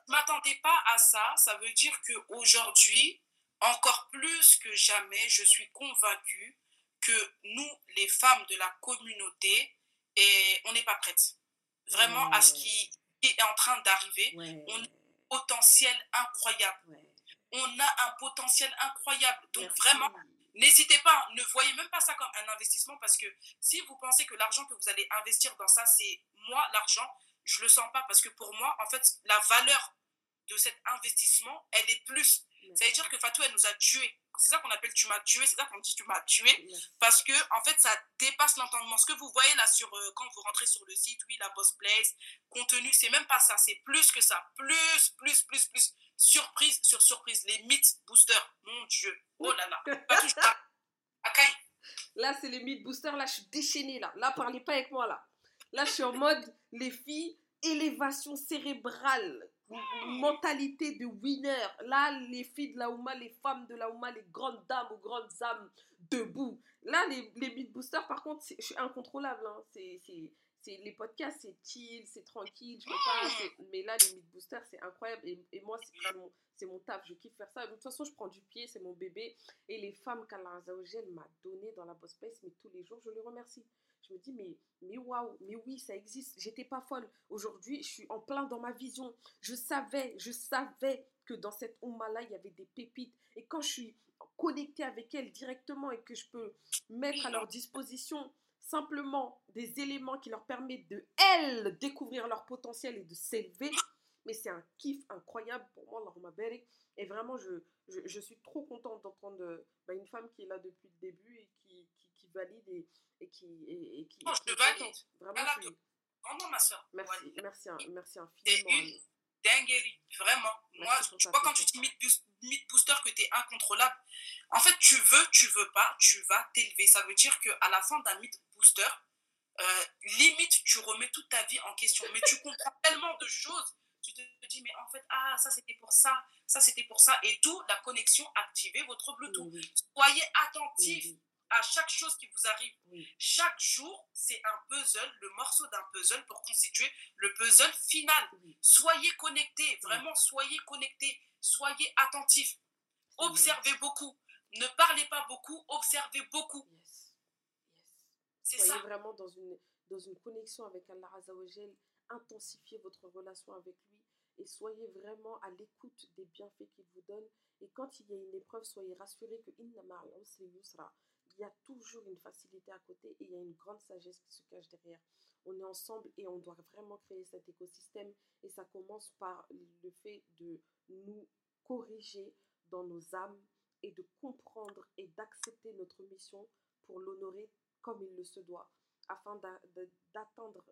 m'attendais pas à ça. Ça veut dire qu'aujourd'hui, encore plus que jamais, je suis convaincue que nous, les femmes de la communauté, et on n'est pas prêtes. Vraiment à ce qui, est en train d'arriver. On a un potentiel incroyable. On a un potentiel incroyable. Donc vraiment, n'hésitez pas, ne voyez même pas ça comme un investissement parce que si vous pensez que l'argent que vous allez investir dans ça, c'est moi, l'argent, je le sens pas parce que pour moi, en fait, la valeur de cet investissement, elle est plus. Ça veut dire que Fatou, elle nous a tués. C'est ça qu'on appelle tu m'as tué, c'est ça qu'on dit tu m'as tué. Parce que, en fait, ça dépasse l'entendement. Ce que vous voyez là sur, euh, quand vous rentrez sur le site, oui, la boss place, contenu, c'est même pas ça, c'est plus que ça. Plus, plus, plus, plus. Surprise sur surprise. Les mythes boosters, mon Dieu. Oh là là. Là, c'est les mythes boosters. Là, je suis déchaînée. Là, là parlez pas avec moi. Là, là je suis en mode les filles, élévation cérébrale mentalité de winner. Là, les filles de la Ouma, les femmes de la Ouma, les grandes dames aux grandes âmes debout. Là, les, les beat boosters, par contre, je suis incontrôlable. Hein. C'est, les podcasts, c'est chill, c'est tranquille. Je pas, mais là, les beat boosters, c'est incroyable. Et, moi, c'est mon, mon taf. Je kiffe faire ça. De toute façon, je prends du pied, c'est mon bébé. Et les femmes qu'Allah m'a donné dans la boss space, mais tous les jours, je les remercie. Je me dis, mais, mais waouh, mais oui, ça existe. J'étais pas folle. Aujourd'hui, je suis en plein dans ma vision. Je savais, je savais que dans cette Oumma-là, il y avait des pépites. Et quand je suis connectée avec elles directement et que je peux mettre à leur disposition simplement des éléments qui leur permettent de, elles, découvrir leur potentiel et de s'élever, mais c'est un kiff incroyable pour moi, Laura Et vraiment, je, je, suis trop contente d'entendre bah, une femme qui est là depuis le début et qui, qui, valide et, et qui. Et, et qui non, je te valide. Vraiment, je ma soeur. Merci, merci, merci infiniment. Une dinguerie, vraiment. Moi, tu vois, quand tu dis myth booster que tu es incontrôlable, en fait, tu veux, tu veux pas, tu vas t'élever. Ça veut dire qu'à la fin d'un myth booster, euh, limite, tu remets toute ta vie en question. Mais tu comprends tellement de choses. Tu te dis, mais en fait, ah, ça c'était pour ça, ça c'était pour ça. Et tout, la connexion, activez votre Bluetooth. Soyez attentifs à chaque chose qui vous arrive. Chaque jour, c'est un puzzle, le morceau d'un puzzle pour constituer le puzzle final. Soyez connectés, vraiment soyez connectés, soyez attentifs. Observez beaucoup. Ne parlez pas beaucoup, observez beaucoup. C'est soyez vraiment dans une, dans une connexion avec Allah Azzawajal, intensifiez votre relation avec lui et soyez vraiment à l'écoute des bienfaits qu'il vous donne. Et quand il y a une épreuve, soyez rassurés que Inna yusra il y a toujours une facilité à côté et il y a une grande sagesse qui se cache derrière. On est ensemble et on doit vraiment créer cet écosystème et ça commence par le fait de nous corriger dans nos âmes et de comprendre et d'accepter notre mission pour l'honorer comme il le se doit afin d'atteindre.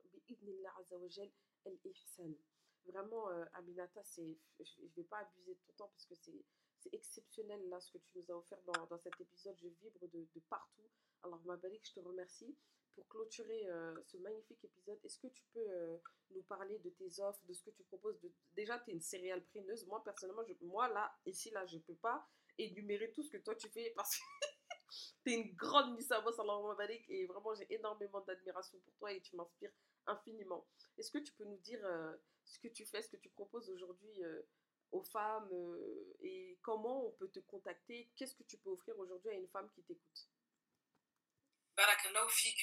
Vraiment, euh, Aminata, je ne vais pas abuser de ton temps parce que c'est exceptionnel là ce que tu nous as offert dans, cet épisode. Je vibre de, partout. Alors Mabalik, je te remercie. Pour clôturer euh, ce magnifique épisode, est-ce que tu peux euh, nous parler de tes offres, de ce que tu proposes. Déjà, tu es une céréale preneuse. Moi, personnellement, je... moi, là, ici, là, je ne peux pas énumérer tout ce que toi, tu fais parce que tu es une grande Miss Amos, alors Mabalik, et vraiment, j'ai énormément d'admiration pour toi et tu m'inspires infiniment. Est-ce que tu peux nous dire euh, ce que tu fais, ce que tu proposes aujourd'hui femmes euh, et comment on peut te contacter? Qu'est-ce que tu peux offrir aujourd'hui à une femme qui t'écoute?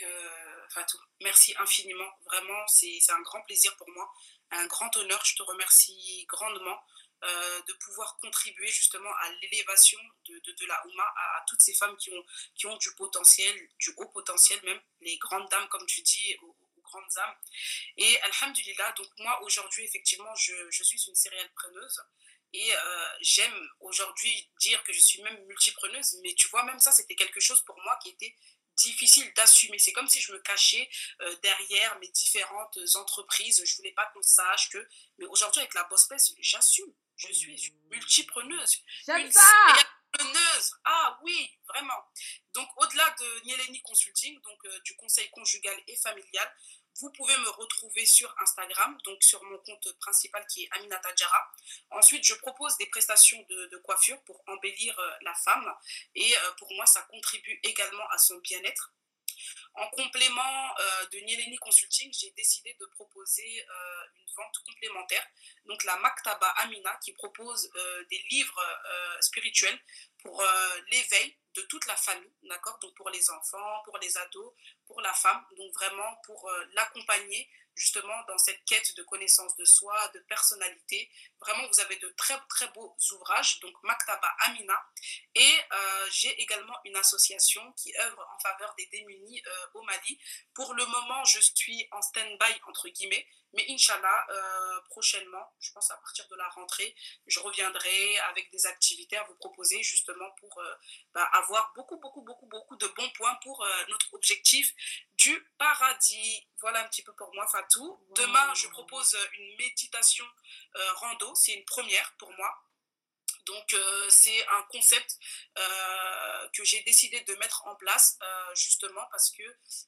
Euh. Merci infiniment. Vraiment, c'est un grand plaisir pour moi, un grand honneur. Je te remercie grandement euh, de pouvoir contribuer justement à l'élévation de, de, la Ouma, à, toutes ces femmes qui ont, qui ont du potentiel, du haut potentiel même, les grandes dames, comme tu dis, grandes âmes. Et Alhamdulillah, donc moi aujourd'hui, effectivement, je, je suis une céréale preneuse. Et euh, j'aime aujourd'hui dire que je suis même multipreneuse, mais tu vois, même ça, c'était quelque chose pour moi qui était difficile d'assumer. C'est comme si je me cachais euh, derrière mes différentes entreprises. Je voulais pas qu'on sache que. Mais aujourd'hui, avec la Boss Place, j'assume. Je suis multipreneuse. J'aime ça! Ah oui, vraiment. Donc, au-delà de Nieleni Consulting, donc euh, du conseil conjugal et familial, vous pouvez me retrouver sur Instagram, donc sur mon compte principal qui est Aminata Djara. Ensuite, je propose des prestations de, coiffure pour embellir euh, la femme et euh, pour moi, ça contribue également à son bien-être. En complément euh, de Nieleni Consulting, j'ai décidé de proposer une vente complémentaire, donc la Maktaba Amina, qui propose des livres spirituels pour l'éveil de toute la famille, d'accord? Donc pour les enfants, pour les ados, pour la femme, donc vraiment pour euh, l'accompagner justement dans cette quête de connaissance de soi, de personnalité. Vraiment, vous avez de très très beaux ouvrages, donc Maktaba Amina. Et euh, j'ai également une association qui œuvre en faveur des démunis euh, au Mali. Pour le moment, je suis en stand-by entre guillemets, mais Inch'Allah, prochainement, je pense à partir de la rentrée, je reviendrai avec des activités à vous proposer justement pour bah, avoir beaucoup, beaucoup, beaucoup, beaucoup de bons points pour euh, notre objectif du paradis. Voilà un petit peu pour moi, Fatou. Demain, je propose une méditation rando. C'est une première pour moi. Donc euh, c'est un concept euh, que j'ai décidé de mettre en place euh, justement parce que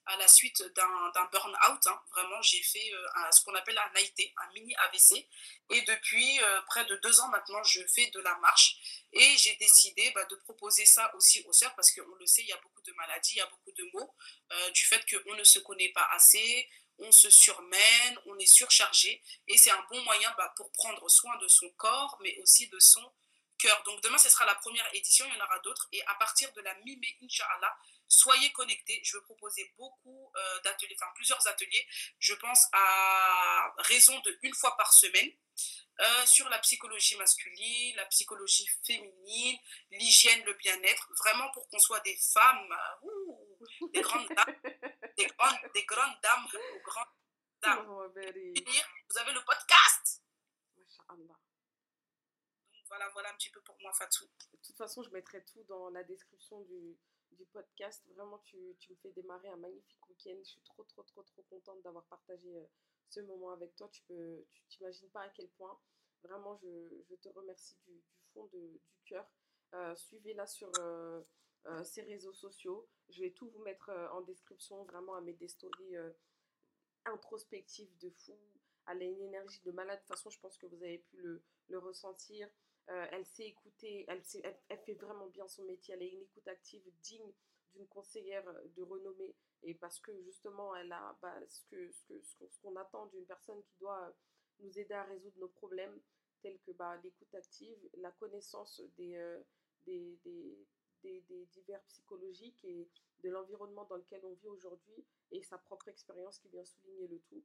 à la suite d'un burn-out, hein, vraiment j'ai fait ce qu'on appelle un AIT, un mini AVC. Et depuis près de deux ans maintenant, je fais de la marche. Et j'ai décidé bah, de proposer ça aussi aux sœurs parce qu'on le sait, il y a beaucoup de maladies, il y a beaucoup de mots du fait qu'on ne se connaît pas assez, on se surmène, on est surchargé. Et c'est un bon moyen bah, pour prendre soin de son corps, mais aussi de son donc demain, ce sera la première édition, il y en aura d'autres. Et à partir de la mi-mai, Inch'Allah, soyez connectés. Je vais proposer beaucoup euh, d'ateliers, enfin plusieurs ateliers. Je pense à raison de une fois par semaine. Euh, sur la psychologie masculine, la psychologie féminine, l'hygiène, le bien-être, vraiment pour qu'on soit des femmes, des grandes dames, des grandes, des grandes dames, grandes dames. Vous avez le podcast voilà, voilà un petit peu pour moi, Fatou. De toute façon, je mettrai tout dans la description du, du podcast. Vraiment, tu, tu, me fais démarrer un magnifique week-end. Je suis trop, trop, trop, trop contente d'avoir partagé euh, ce moment avec toi. Tu peux, tu t'imagines pas à quel point. Vraiment, je, je te remercie du, fond du cœur. Euh, suivez-la sur euh, ses réseaux sociaux. Je vais tout vous mettre en description. Vraiment, à mettre des stories introspectives de fou. Elle a une énergie de malade. De toute façon, je pense que vous avez pu le, le ressentir. Euh, elle sait écouter, elle, fait vraiment bien son métier, elle a une écoute active digne d'une conseillère de renommée et parce que justement elle a bah, ce qu'on que, attend d'une personne qui doit nous aider à résoudre nos problèmes tels que bah, l'écoute active, la connaissance des, euh, divers psychologiques et de l'environnement dans lequel on vit aujourd'hui et sa propre expérience qui vient souligner le tout.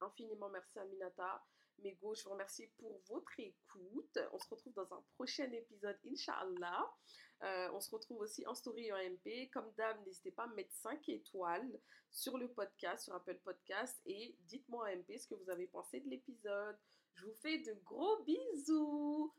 Infiniment merci Aminata. Mes go, je vous remercie pour votre écoute. On se retrouve dans un prochain épisode, Inch'Allah. Euh, on se retrouve aussi en story et en MP. Comme d'hab, n'hésitez pas à mettre 5 étoiles sur le podcast, sur Apple Podcast. Et dites-moi en MP ce que vous avez pensé de l'épisode. Je vous fais de gros bisous.